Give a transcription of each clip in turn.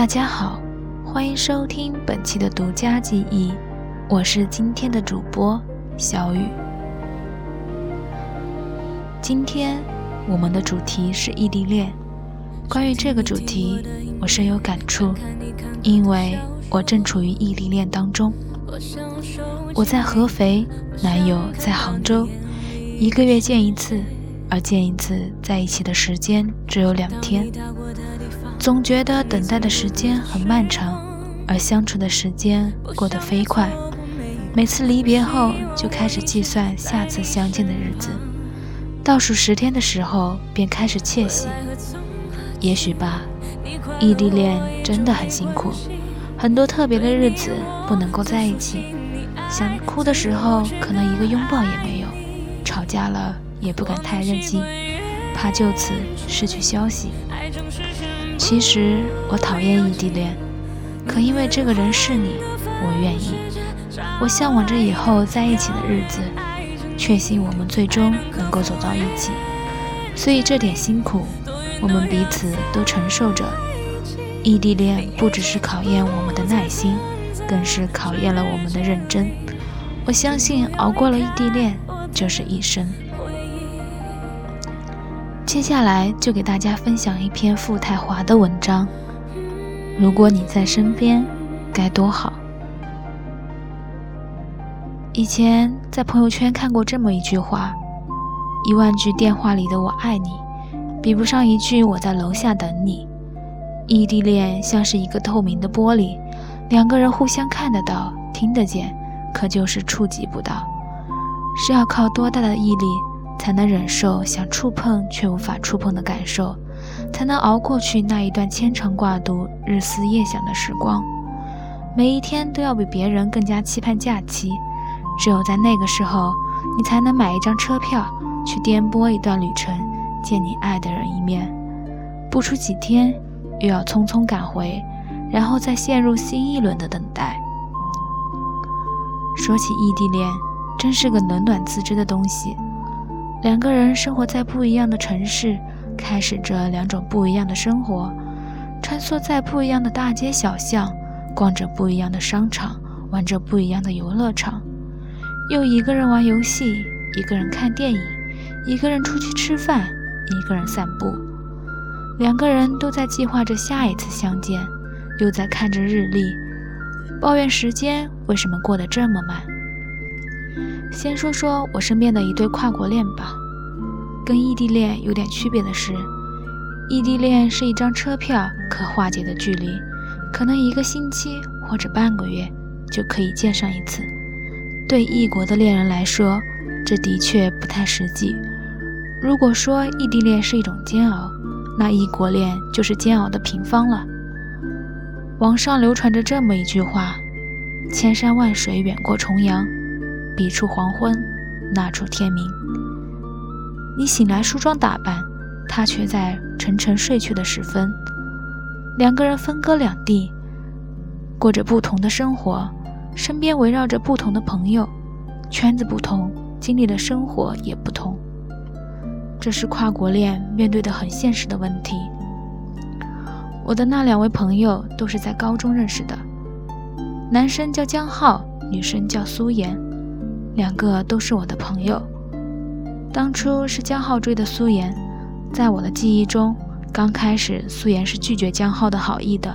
大家好，欢迎收听本期的独家记忆，我是今天的主播小雨。今天我们的主题是异地恋。关于这个主题，我深有感触，因为我正处于异地恋当中。我在合肥，男友在杭州，一个月见一次，而见一次在一起的时间只有两天。总觉得等待的时间很漫长，而相处的时间过得飞快。每次离别后，就开始计算下次相见的日子，倒数十天的时候，便开始窃喜。也许吧，异地恋真的很辛苦，很多特别的日子不能够在一起，想哭的时候，可能一个拥抱也没有；吵架了，也不敢太任性，怕就此失去消息。其实我讨厌异地恋，可因为这个人是你，我愿意。我向往着以后在一起的日子，确信我们最终能够走到一起。所以这点辛苦，我们彼此都承受着。异地恋不只是考验我们的耐心，更是考验了我们的认真。我相信熬过了异地恋，就是一生。接下来就给大家分享一篇傅太华的文章。如果你在身边，该多好。以前在朋友圈看过这么一句话：一万句电话里的“我爱你”，比不上一句“我在楼下等你”。异地恋像是一个透明的玻璃，两个人互相看得到、听得见，可就是触及不到。是要靠多大的毅力？才能忍受想触碰却无法触碰的感受，才能熬过去那一段牵肠挂肚、日思夜想的时光。每一天都要比别人更加期盼假期，只有在那个时候，你才能买一张车票去颠簸一段旅程，见你爱的人一面。不出几天，又要匆匆赶回，然后再陷入新一轮的等待。说起异地恋，真是个冷暖自知的东西。两个人生活在不一样的城市，开始着两种不一样的生活，穿梭在不一样的大街小巷，逛着不一样的商场，玩着不一样的游乐场。又一个人玩游戏，一个人看电影，一个人出去吃饭，一个人散步。两个人都在计划着下一次相见，又在看着日历，抱怨时间为什么过得这么慢。先说说我身边的一对跨国恋吧，跟异地恋有点区别的是，异地恋是一张车票可化解的距离，可能一个星期或者半个月就可以见上一次。对异国的恋人来说，这的确不太实际。如果说异地恋是一种煎熬，那异国恋就是煎熬的平方了。网上流传着这么一句话：“千山万水远过重洋。”彼处黄昏，那处天明。你醒来梳妆打扮，他却在沉沉睡去的时分。两个人分隔两地，过着不同的生活，身边围绕着不同的朋友，圈子不同，经历的生活也不同。这是跨国恋面对的很现实的问题。我的那两位朋友都是在高中认识的，男生叫江浩，女生叫苏妍。两个都是我的朋友。当初是江浩追的苏妍，在我的记忆中，刚开始苏妍是拒绝江浩的好意的，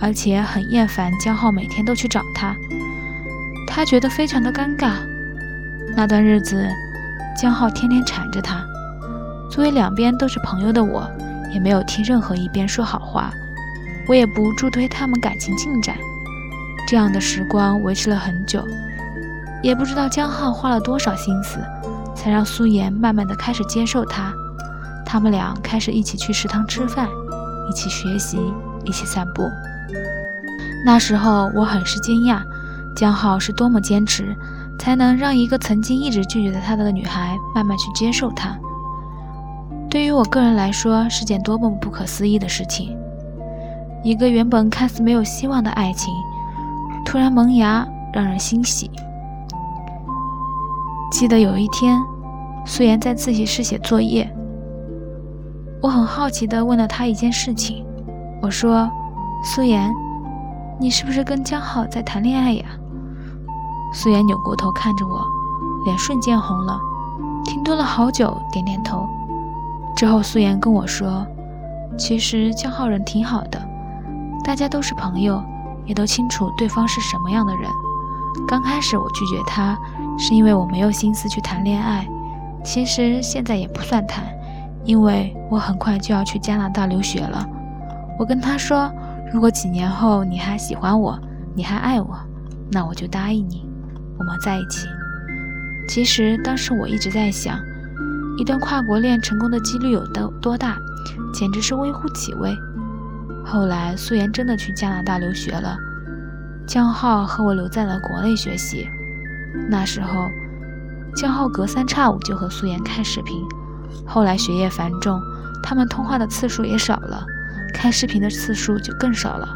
而且很厌烦江浩每天都去找她，她觉得非常的尴尬。那段日子，江浩天天缠着她，作为两边都是朋友的我，也没有替任何一边说好话，我也不助推他们感情进展。这样的时光维持了很久。也不知道江浩花了多少心思，才让苏妍慢慢的开始接受他。他们俩开始一起去食堂吃饭，一起学习，一起散步。那时候我很是惊讶，江浩是多么坚持，才能让一个曾经一直拒绝的他的女孩慢慢去接受他。对于我个人来说，是件多么不可思议的事情。一个原本看似没有希望的爱情，突然萌芽，让人欣喜。记得有一天，素颜在自习室写作业。我很好奇地问了她一件事情，我说：“苏妍，你是不是跟江浩在谈恋爱呀？”苏妍扭过头看着我，脸瞬间红了，停顿了好久，点点头。之后，苏妍跟我说：“其实江浩人挺好的，大家都是朋友，也都清楚对方是什么样的人。刚开始我拒绝他，是因为我没有心思去谈恋爱。其实现在也不算谈，因为我很快就要去加拿大留学了。我跟他说，如果几年后你还喜欢我，你还爱我，那我就答应你，我们在一起。其实当时我一直在想。”一段跨国恋成功的几率有多多大？简直是微乎其微。后来素颜真的去加拿大留学了，江浩和我留在了国内学习。那时候，江浩隔三差五就和素颜开视频。后来学业繁重，他们通话的次数也少了，开视频的次数就更少了，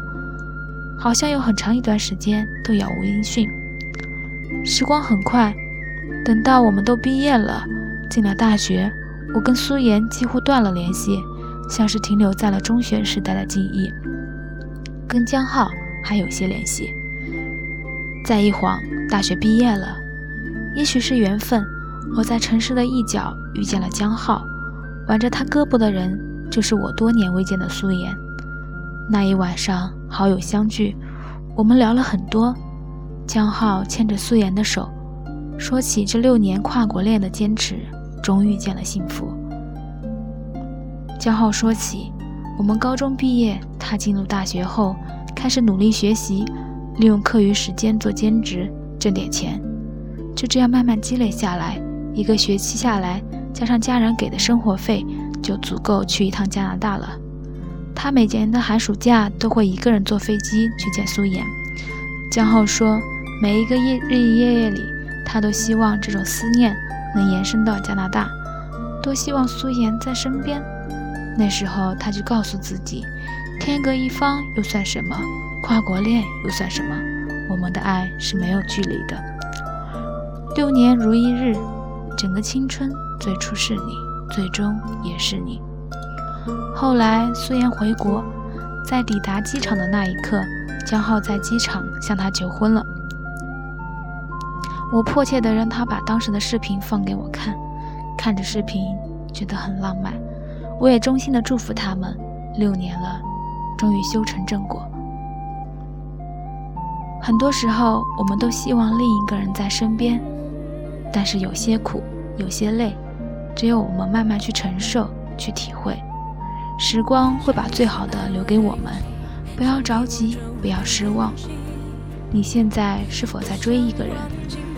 好像有很长一段时间都杳无音讯。时光很快，等到我们都毕业了。进了大学，我跟苏妍几乎断了联系，像是停留在了中学时代的记忆。跟江浩还有些联系。再一晃，大学毕业了，也许是缘分，我在城市的一角遇见了江浩。挽着他胳膊的人，就是我多年未见的苏妍。那一晚上，好友相聚，我们聊了很多。江浩牵着苏妍的手，说起这六年跨国恋的坚持。终遇见了幸福。江浩说起，我们高中毕业，他进入大学后，开始努力学习，利用课余时间做兼职，挣点钱。就这样慢慢积累下来，一个学期下来，加上家人给的生活费，就足够去一趟加拿大了。他每年的寒暑假都会一个人坐飞机去见苏妍。江浩说，每一个夜日以夜夜里，他都希望这种思念。能延伸到加拿大，多希望苏妍在身边。那时候他就告诉自己，天各一方又算什么？跨国恋又算什么？我们的爱是没有距离的。六年如一日，整个青春最初是你，最终也是你。后来苏妍回国，在抵达机场的那一刻，江浩在机场向她求婚了。我迫切的让他把当时的视频放给我看，看着视频觉得很浪漫。我也衷心的祝福他们，六年了，终于修成正果。很多时候，我们都希望另一个人在身边，但是有些苦，有些累，只有我们慢慢去承受，去体会。时光会把最好的留给我们，不要着急，不要失望。你现在是否在追一个人？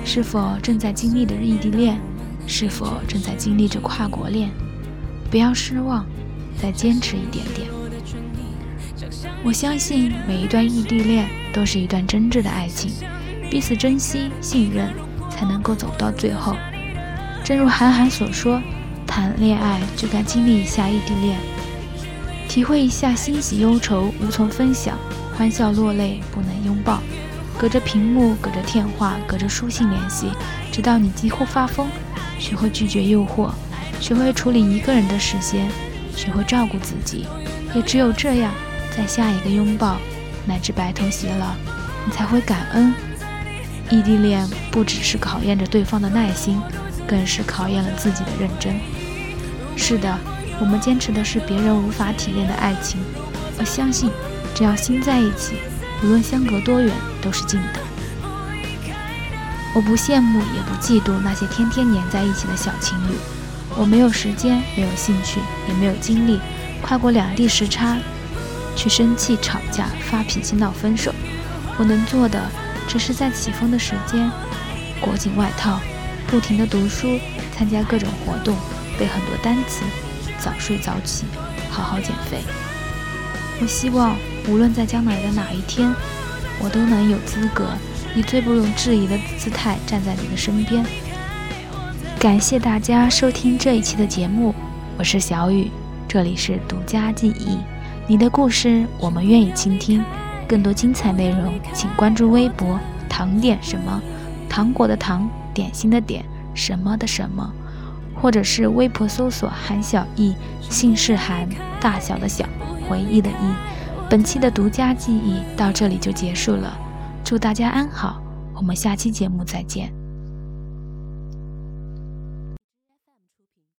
是否正在经历着异地恋？是否正在经历着跨国恋？不要失望，再坚持一点点。我相信每一段异地恋都是一段真挚的爱情，彼此珍惜、信任，才能够走到最后。正如韩寒所说：“谈恋爱就该经历一下异地恋，体会一下欣喜忧愁无从分享，欢笑落泪不能拥抱。”隔着屏幕，隔着电话，隔着书信联系，直到你几乎发疯。学会拒绝诱惑，学会处理一个人的时间，学会照顾自己。也只有这样，在下一个拥抱乃至白头偕老，你才会感恩。异地恋不只是考验着对方的耐心，更是考验了自己的认真。是的，我们坚持的是别人无法体验的爱情。我相信，只要心在一起。无论相隔多远，都是近的。我不羡慕，也不嫉妒那些天天黏在一起的小情侣。我没有时间，没有兴趣，也没有精力跨过两地时差去生气、吵架、发脾气、闹分手。我能做的，只是在起风的时间裹紧外套，不停地读书，参加各种活动，背很多单词，早睡早起，好好减肥。我希望。无论在将来的哪一天，我都能有资格以最不容置疑的姿态站在你的身边。感谢大家收听这一期的节目，我是小雨，这里是独家记忆，你的故事我们愿意倾听。更多精彩内容，请关注微博“糖点什么”，糖果的糖，点心的点，什么的什么，或者是微博搜索“韩小艺”，姓氏韩，大小的小，回忆的忆。本期的独家记忆到这里就结束了，祝大家安好，我们下期节目再见。